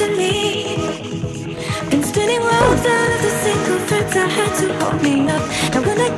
to me. Been spinning rounds out of the single threads I had to hold me up. and when I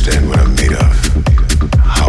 understand what I'm made of.